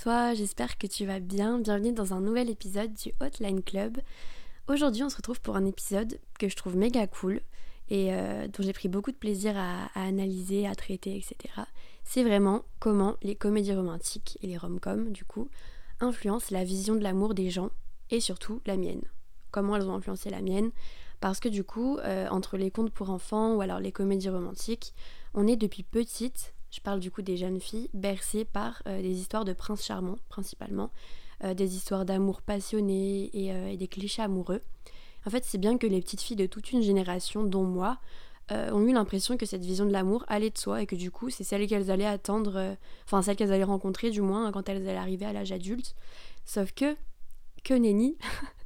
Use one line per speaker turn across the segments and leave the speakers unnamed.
toi, j'espère que tu vas bien. Bienvenue dans un nouvel épisode du Hotline Club. Aujourd'hui, on se retrouve pour un épisode que je trouve méga cool et euh, dont j'ai pris beaucoup de plaisir à, analyser, à traiter, etc. C'est vraiment comment les comédies romantiques et les rom-coms, du coup, influencent la vision de l'amour des gens et surtout la mienne. Comment elles ont influencé la mienne? Parce que du coup, euh, entre les contes pour enfants ou alors les comédies romantiques, on est depuis petite je parle du coup des jeunes filles bercées par euh, des histoires de princes charmants principalement, euh, des histoires d'amour passionné euh, et, des clichés amoureux. En fait, c'est bien que les petites filles de toute une génération, dont moi, ont eu l'impression que cette vision de l'amour allait de soi et que du coup, c'est celle qu'elles allaient attendre, enfin celle qu'elles allaient rencontrer du moins quand elles allaient arriver à l'âge adulte. Sauf que, que nenni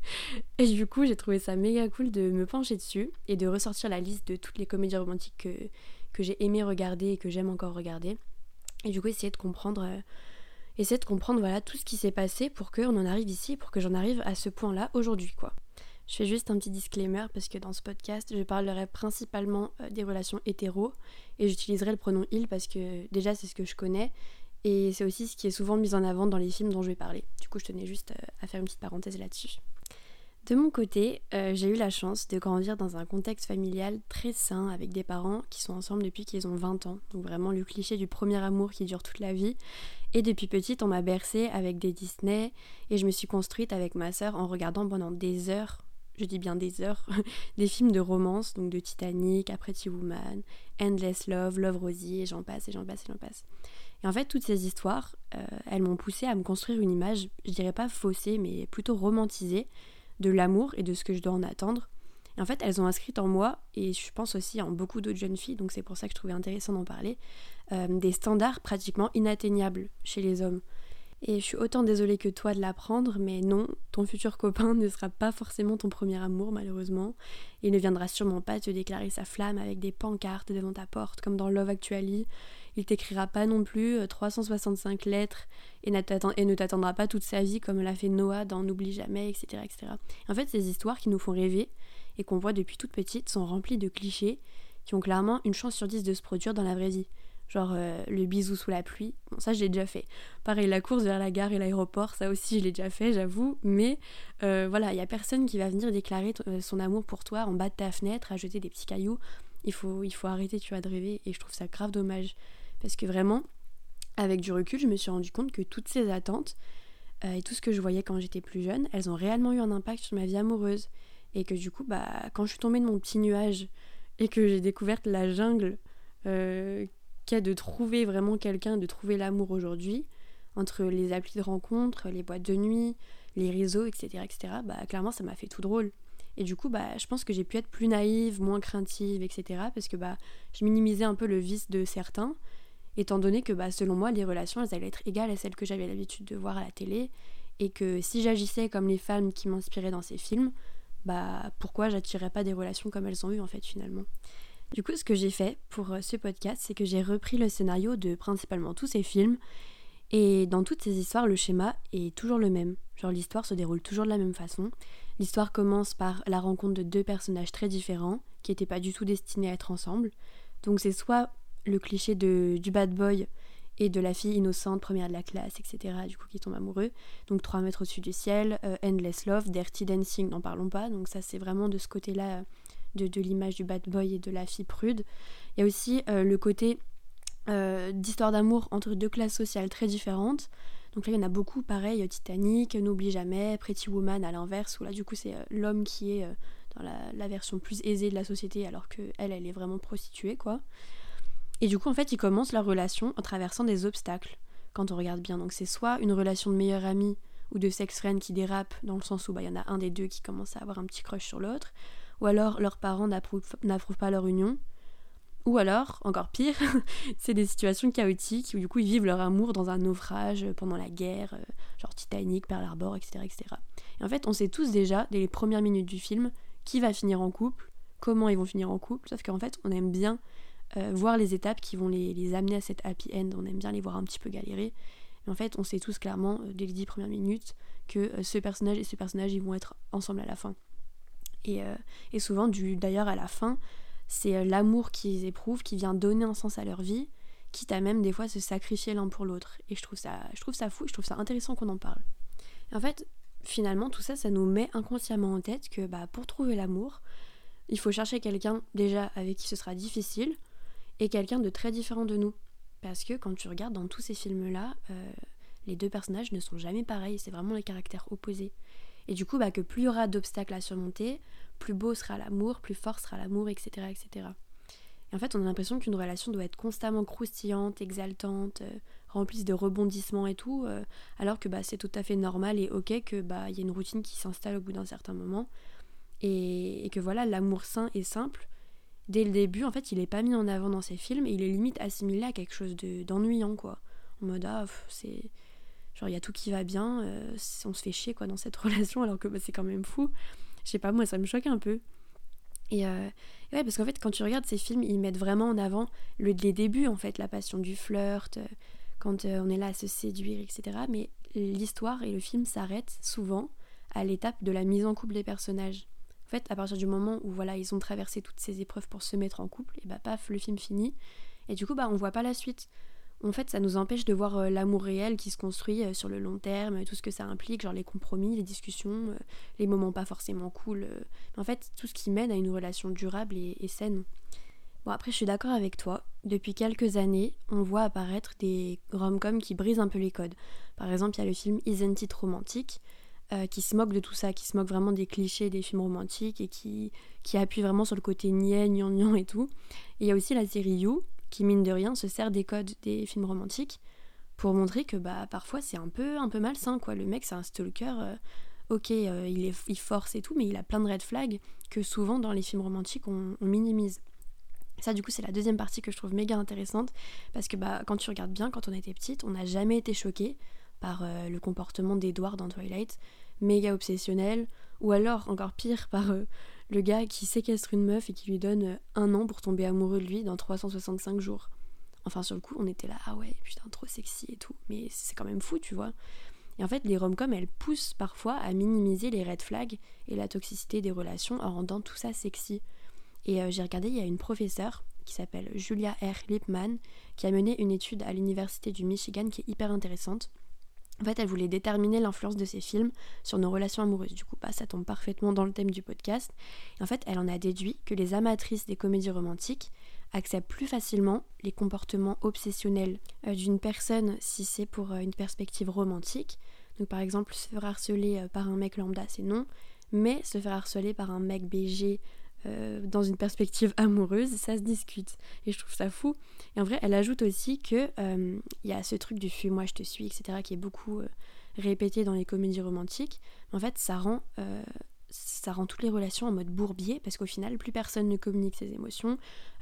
Et du coup, j'ai trouvé ça méga cool de me pencher dessus et de ressortir la liste de toutes les comédies romantiques que, que j'ai aimé regarder et que j'aime encore regarder. Et du coup, essayer de comprendre, euh, essayer de comprendre voilà, tout ce qui s'est passé pour qu'on en arrive ici, pour que j'en arrive à ce point-là aujourd'hui. quoi. Je fais juste un petit disclaimer parce que dans ce podcast, je parlerai principalement euh, des relations hétéro et j'utiliserai le pronom il parce que déjà c'est ce que je connais et c'est aussi ce qui est souvent mis en avant dans les films dont je vais parler. Du coup, je tenais juste euh, à faire une petite parenthèse là-dessus. De mon côté, euh, j'ai eu la chance de grandir dans un contexte familial très sain avec des parents qui sont ensemble depuis qu'ils ont 20 ans. Donc vraiment le cliché du premier amour qui dure toute la vie. Et depuis petite, on m'a bercée avec des Disney et je me suis construite avec ma sœur en regardant pendant des heures, je dis bien des heures, des films de romance, donc de Titanic, A Pretty Woman, Endless Love, Love Rosie et j'en passe et j'en passe et j'en passe. Et en fait, toutes ces histoires, euh, elles m'ont poussée à me construire une image, je dirais pas faussée, mais plutôt romantisée de l'amour et de ce que je dois en attendre. En fait, elles ont inscrit en moi, et je pense aussi en beaucoup d'autres jeunes filles, donc c'est pour ça que je trouvais intéressant d'en parler, euh, des standards pratiquement inatteignables chez les hommes. Et je suis autant désolée que toi de l'apprendre, mais non, ton futur copain ne sera pas forcément ton premier amour, malheureusement. Il ne viendra sûrement pas te déclarer sa flamme avec des pancartes devant ta porte, comme dans Love Actually, il t'écrira pas non plus 365 euh, lettres et, ne t'attendra pas toute sa vie comme l'a fait Noah dans N'oublie jamais, etc., etc. En fait, ces histoires qui nous font rêver et qu'on voit depuis toute petite sont remplies de clichés qui ont clairement une chance sur dix de se produire dans la vraie vie. Genre euh, le bisou sous la pluie, bon ça je déjà fait. Pareil, la course vers la gare et l'aéroport, ça aussi je l'ai déjà fait, j'avoue. Mais euh, voilà, il y a personne qui va venir déclarer son amour pour toi en bas de ta fenêtre, à jeter des petits cailloux. Il faut, arrêter, tu de rêver. Et je trouve ça grave dommage. Parce que vraiment, avec du recul, je me suis rendu compte que toutes ces attentes euh, et tout ce que je voyais quand j'étais plus jeune, elles ont réellement eu un impact sur ma vie amoureuse. Et que du coup, bah, quand je suis tombée de mon petit nuage et que j'ai découvert la jungle euh, qu'est de trouver vraiment quelqu'un, de trouver l'amour aujourd'hui, entre les applis de rencontre, les boîtes de nuit, les réseaux, etc., etc., bah, clairement, ça m'a fait tout drôle. Et du coup, bah, je pense que j'ai pu être plus naïve, moins craintive, etc., parce que bah, je minimisais un peu le vice de certains étant donné que bah, selon moi, les relations, elles allaient être égales à celles que j'avais l'habitude de voir à la télé, et que si j'agissais comme les femmes qui m'inspiraient dans ces films, bah pourquoi j'attirais pas des relations comme elles ont eu en fait finalement. Du coup, ce que j'ai fait pour euh, ce podcast, c'est que j'ai repris le scénario de principalement tous ces films, et dans toutes ces histoires, le schéma est toujours le même. Genre l'histoire se déroule toujours de la même façon. L'histoire commence par la rencontre de deux personnages très différents, qui n'étaient pas du tout destinés à être ensemble. Donc c'est soit le cliché de, du bad boy et de la fille innocente, première de la classe, etc., du coup qui tombe amoureux. Donc 3 mètres au-dessus du ciel, euh, Endless Love, Dirty Dancing, n'en parlons pas. Donc ça c'est vraiment de ce côté-là de, de l'image du bad boy et de la fille prude. Il y a aussi euh, le côté euh, d'histoire d'amour entre deux classes sociales très différentes. Donc là il y en a beaucoup, pareil, Titanic, N'oublie jamais, Pretty Woman à l'inverse, où là du coup c'est l'homme qui est dans la, la, version plus aisée de la société alors que elle, elle est vraiment prostituée quoi. Et du coup, en fait, ils commencent leur relation en traversant des obstacles, quand on regarde bien. Donc c'est soit une relation de meilleur ami ou de sex friend qui dérape, dans le sens où bah, il y en a un des deux qui commence à avoir un petit crush sur l'autre, ou alors leurs parents n'approuvent pas leur union, ou alors, encore pire, c'est des situations chaotiques où du coup ils vivent leur amour dans un naufrage pendant la guerre, euh, genre Titanic, Pearl Harbor, etc., etc. Et en fait, on sait tous déjà, dès les premières minutes du film, qui va finir en couple, comment ils vont finir en couple, sauf qu'en fait, on aime bien euh, voir les étapes qui vont les, amener à cette happy end. On aime bien les voir un petit peu galérer. En fait, on sait tous clairement, euh, dès les dix premières minutes, que euh, ce personnage et ce personnage, ils vont être ensemble à la fin. Et, et souvent, d'ailleurs, à la fin, c'est l'amour qu'ils éprouvent qui vient donner un sens à leur vie, quitte à même des fois se sacrifier l'un pour l'autre. Et je trouve ça, je trouve ça fou, je trouve ça intéressant qu'on en parle. en fait, finalement, tout ça, ça nous met inconsciemment en tête que bah, pour trouver l'amour, il faut chercher quelqu'un déjà avec qui ce sera difficile et quelqu'un de très différent de nous. Parce que quand tu regardes dans tous ces films-là, euh, les deux personnages ne sont jamais pareils, c'est vraiment les caractères opposés. Et du coup, bah, que plus il y aura d'obstacles à surmonter, plus beau sera l'amour, plus fort sera l'amour, etc., etc. Et en fait, on a l'impression qu'une relation doit être constamment croustillante, exaltante, euh, remplie de rebondissements et tout, euh, alors que bah, c'est tout à fait normal et ok que bah y a une routine qui s'installe au bout d'un certain moment, et, que voilà, l'amour sain et simple, dès le début, en fait, il est pas mis en avant dans ces films, et il est limite assimilé à quelque chose d'ennuyant, quoi. En mode, ah, c'est genre il y a tout qui va bien, euh, on se fait chier quoi dans cette relation alors que bah, c'est quand même fou. Je sais pas, moi ça me choque un peu. Et, euh, ouais, parce qu'en fait, quand tu regardes ces films, ils mettent vraiment en avant le, les débuts, en fait, la passion du flirt, euh, quand on est là à se séduire, etc. Mais l'histoire et le film s'arrêtent souvent à l'étape de la mise en couple des personnages. En fait, à partir du moment où voilà, ils ont traversé toutes ces épreuves pour se mettre en couple, et bah paf, le film finit. Et du coup, bah on voit pas la suite en fait, ça nous empêche de voir euh, l'amour réel qui se construit euh, sur le long terme, tout ce que ça implique, genre les compromis, les discussions, euh, les moments pas forcément cool. en fait, tout ce qui mène à une relation durable et, saine. Bon, après, je suis d'accord avec toi. Depuis quelques années, on voit apparaître des rom-coms qui brisent un peu les codes. Par exemple, il y a le film Isn't It Romantique, qui se moque de tout ça, qui se moque vraiment des clichés des films romantiques et qui, qui appuie vraiment sur le côté niais, gnangnan et tout. Et il y a aussi la série You, qui mine de rien se sert des codes des films romantiques pour montrer que bah parfois c'est un peu un peu malsain quoi. Le mec c'est un stalker, euh, ok euh, il, est, il force et tout, mais il a plein de red flags que souvent dans les films romantiques on, minimise. Ça du coup c'est la deuxième partie que je trouve méga intéressante parce que bah quand tu regardes bien quand on était petite on n'a jamais été choqué par euh, le comportement d'Edward dans Twilight, méga obsessionnel, ou alors encore pire par le gars qui séquestre une meuf et qui lui donne euh, un an pour tomber amoureux de lui dans 365 jours. Enfin, sur le coup, on était là, ah ouais, putain, trop sexy et tout. Mais c'est quand même fou, tu vois. Et en fait, les rom-coms, elles poussent parfois à minimiser les red flags et la toxicité des relations en rendant tout ça sexy. Et euh, j'ai regardé, il y a une professeure qui s'appelle Julia R. Lipman qui a mené une étude à l'université du Michigan qui est hyper intéressante. En fait, elle voulait déterminer l'influence de ces films sur nos relations amoureuses. Du coup, bah, ça tombe parfaitement dans le thème du podcast. En fait, elle en a déduit que les amatrices des comédies romantiques acceptent plus facilement les comportements obsessionnels euh, d'une personne si c'est pour euh, une perspective romantique. Donc, par exemple, se faire harceler euh, par un mec lambda, c'est non. Mais se faire harceler par un mec BG euh, dans une perspective amoureuse, ça se discute. Et je trouve ça fou. Et en vrai, elle ajoute aussi que euh, il y a ce truc du fuis-moi, je te suis, etc., qui est beaucoup euh, répété dans les comédies romantiques. En fait, ça rend, ça rend toutes les relations en mode bourbier, parce qu'au final, plus personne ne communique ses émotions,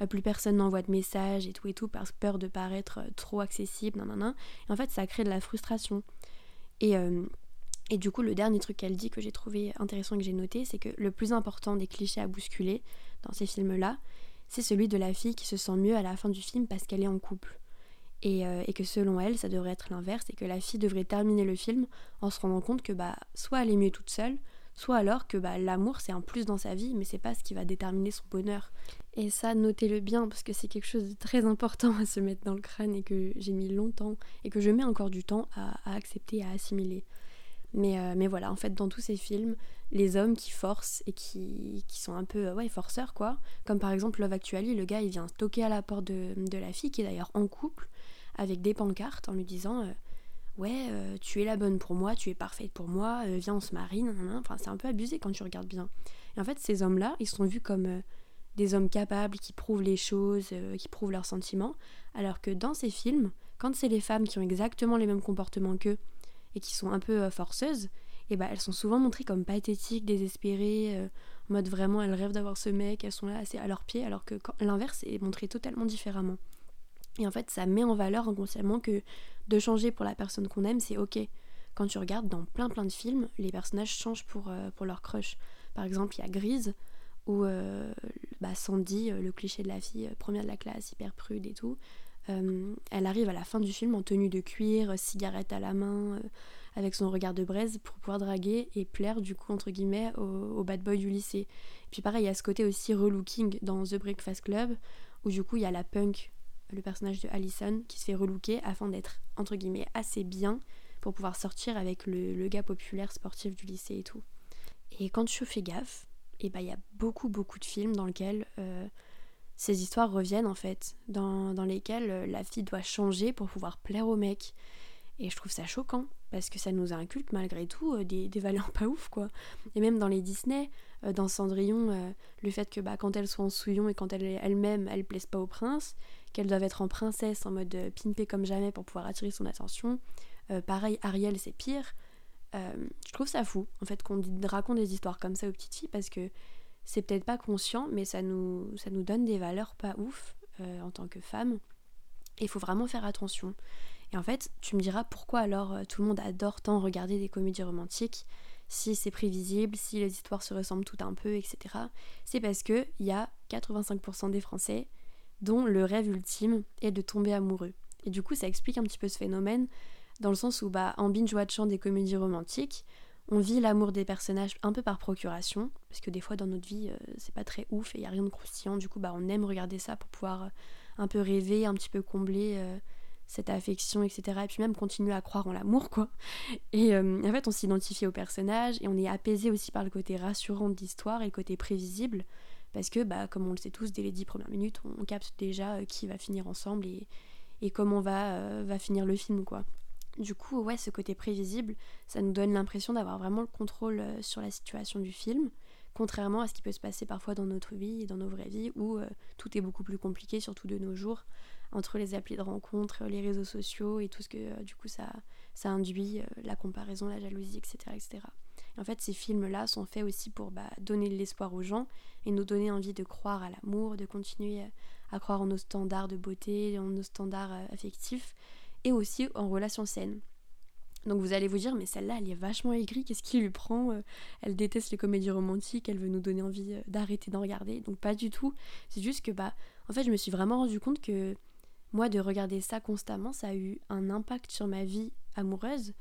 plus personne n'envoie de messages et tout et tout, par peur de paraître trop accessible, nan, Et en fait, ça crée de la frustration. Et et du coup, le dernier truc qu'elle dit que j'ai trouvé intéressant et que j'ai noté, c'est que le plus important des clichés à bousculer dans ces films-là, c'est celui de la fille qui se sent mieux à la fin du film parce qu'elle est en couple. Et, euh, que selon elle, ça devrait être l'inverse et que la fille devrait terminer le film en se rendant compte que bah, soit elle est mieux toute seule, soit alors que bah, l'amour c'est un plus dans sa vie, mais c'est pas ce qui va déterminer son bonheur. Et ça, notez-le bien parce que c'est quelque chose de très important à se mettre dans le crâne et que j'ai mis longtemps et que je mets encore du temps à, à accepter, à assimiler. Mais, euh, mais voilà, en fait, dans tous ces films, les hommes qui forcent et qui, qui sont un peu euh, ouais, forceurs, quoi. Comme par exemple Love Actually, le gars, il vient toquer à la porte de, de la fille, qui est d'ailleurs en couple, avec des pancartes, en lui disant euh, Ouais, tu es la bonne pour moi, tu es parfaite pour moi, viens, on se marie. Enfin, c'est un peu abusé quand tu regardes bien. Et en fait, ces hommes-là, ils sont vus comme des hommes capables, qui prouvent les choses, qui prouvent leurs sentiments. Alors que dans ces films, quand c'est les femmes qui ont exactement les mêmes comportements qu'eux, et qui sont un peu euh, forceuses, et bah elles sont souvent montrées comme pathétiques, désespérées, euh, en mode vraiment elles rêvent d'avoir ce mec, elles sont là assez à leurs pieds, alors que l'inverse est montré totalement différemment. Et en fait, ça met en valeur inconsciemment que de changer pour la personne qu'on aime, c'est ok. Quand tu regardes dans plein plein de films, les personnages changent pour, euh, leur crush. Par exemple, il y a Grise, où bah, Sandy, le cliché de la fille première de la classe, hyper prude et tout, euh, elle arrive à la fin du film en tenue de cuir, cigarette à la main, euh, avec son regard de braise pour pouvoir draguer et plaire du coup entre guillemets au, bad boy du lycée. puis pareil, il y a ce côté aussi relooking dans The Breakfast Club où du coup il y a la punk le personnage de Allison, qui se fait relooker afin d'être, entre guillemets, assez bien pour pouvoir sortir avec le, gars populaire sportif du lycée et tout. Et quand je fais gaffe, et eh bah ben, il y a beaucoup beaucoup de films dans lesquels euh, ces histoires reviennent en fait, dans, dans lesquels euh, la fille doit changer pour pouvoir plaire au mec. Et je trouve ça choquant, parce que ça nous inculque malgré tout euh, des, des, valeurs pas ouf quoi. Et même dans les Disney, euh, dans Cendrillon, le fait que bah, quand elles sont en souillon et quand elles-mêmes elles, plaisent pas au prince, qu'elles doivent être en princesse en mode pimpée comme jamais pour pouvoir attirer son attention. pareil, Ariel c'est pire. je trouve ça fou en fait qu'on raconte des histoires comme ça aux petites filles parce que c'est peut-être pas conscient, mais ça nous, ça nous donne des valeurs pas ouf euh, en tant que femme. Et il faut vraiment faire attention. Et en fait, tu me diras pourquoi alors euh, tout le monde adore tant regarder des comédies romantiques, si c'est prévisible, si les histoires se ressemblent tout un peu, etc. C'est parce qu'il y a 85% des Français dont le rêve ultime est de tomber amoureux. Et du coup, ça explique un petit peu ce phénomène, dans le sens où, bah, en binge-watchant des comédies romantiques, on vit l'amour des personnages un peu par procuration, parce que des fois dans notre vie euh, c'est pas très ouf et il a rien de croustillant, du coup bah on aime regarder ça pour pouvoir euh, un peu rêver, un petit peu combler euh, cette affection, etc. Et puis même continuer à croire en l'amour quoi. Et en fait on s'identifie au personnage et on est apaisé aussi par le côté rassurant de l'histoire et le côté prévisible, parce que bah comme on le sait tous, dès les dix premières minutes on, capte déjà qui va finir ensemble et, et comment va, va finir le film quoi. Du coup, ouais, ce côté prévisible, ça nous donne l'impression d'avoir vraiment le contrôle euh, sur la situation du film, contrairement à ce qui peut se passer parfois dans notre vie et dans nos vraies vies, où euh, tout est beaucoup plus compliqué, surtout de nos jours, entre les applis de rencontres, les réseaux sociaux et tout ce que euh, du coup ça, ça induit, la comparaison, la jalousie, etc. etc. en fait, ces films-là sont faits aussi pour bah, donner de l'espoir aux gens et nous donner envie de croire à l'amour, de continuer à croire en nos standards de beauté, en nos standards affectifs et aussi en relation saine. Donc vous allez vous dire, mais celle-là, elle est vachement aigrie, qu'est-ce qui lui prend euh, Elle déteste les comédies romantiques, elle veut nous donner envie euh, d'arrêter d'en regarder. Donc pas du tout. C'est juste que, bah, en fait, je me suis vraiment rendu compte que moi, de regarder ça constamment, ça a eu un impact sur ma vie amoureuse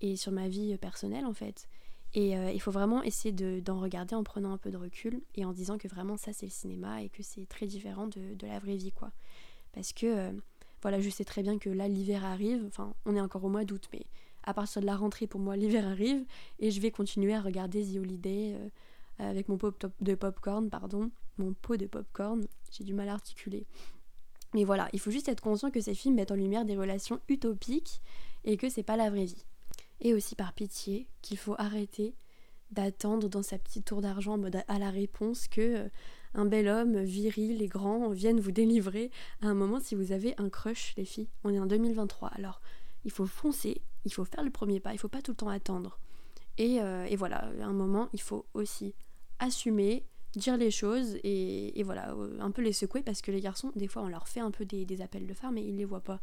et sur ma vie euh, personnelle, en fait. Et il faut vraiment essayer d'en regarder en prenant un peu de recul et en disant que vraiment ça, c'est le cinéma et que c'est très différent de, de, la vraie vie, quoi. Parce que voilà, je sais très bien que là, l'hiver arrive. Enfin, on est encore au mois d'août, mais à partir de la rentrée, pour moi, l'hiver arrive. Et je vais continuer à regarder The Holiday euh, avec mon pot de popcorn, pardon. Mon pot de popcorn. J'ai du mal à articuler. Mais voilà, il faut juste être conscient que ces films mettent en lumière des relations utopiques et que c'est pas la vraie vie. Et aussi par pitié, qu'il faut arrêter d'attendre dans sa petite tour d'argent à la réponse que euh, un bel homme viril et grand vienne vous délivrer à un moment si vous avez un crush les filles. On est en 2023 alors il faut foncer, il faut faire le premier pas, il faut pas tout le temps attendre. Et, euh, voilà, à un moment il faut aussi assumer, dire les choses et, voilà, euh, un peu les secouer parce que les garçons, des fois on leur fait un peu des, appels de phare mais ils les voient pas.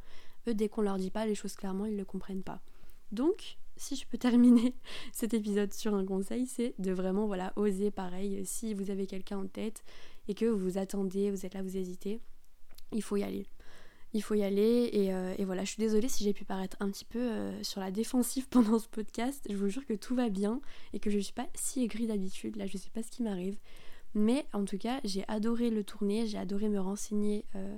Eux, dès qu'on leur dit pas les choses clairement, ils ne comprennent pas. Donc, si je peux terminer cet épisode sur un conseil, c'est de vraiment voilà oser pareil. Si vous avez quelqu'un en tête et que vous attendez, vous êtes là, vous hésitez, il faut y aller. Il faut y aller et, euh, voilà, je suis désolée si j'ai pu paraître un petit peu euh, sur la défensive pendant ce podcast. Je vous jure que tout va bien et que je ne suis pas si aigrie d'habitude. Là, je sais pas ce qui m'arrive. Mais en tout cas, j'ai adoré le tourner, j'ai adoré me renseigner euh,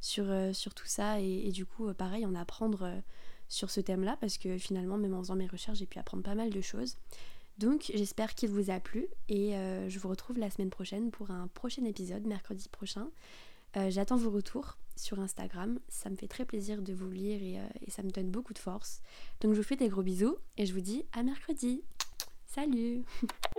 sur, tout ça et du coup, pareil, en apprendre sur ce thème-là parce que finalement, même en faisant mes recherches, j'ai pu apprendre pas mal de choses. Donc j'espère qu'il vous a plu et euh, je vous retrouve la semaine prochaine pour un prochain épisode, mercredi prochain. Euh, j'attends vos retours sur Instagram, ça me fait très plaisir de vous lire euh, et ça me donne beaucoup de force. Donc je vous fais des gros bisous et je vous dis à mercredi. Salut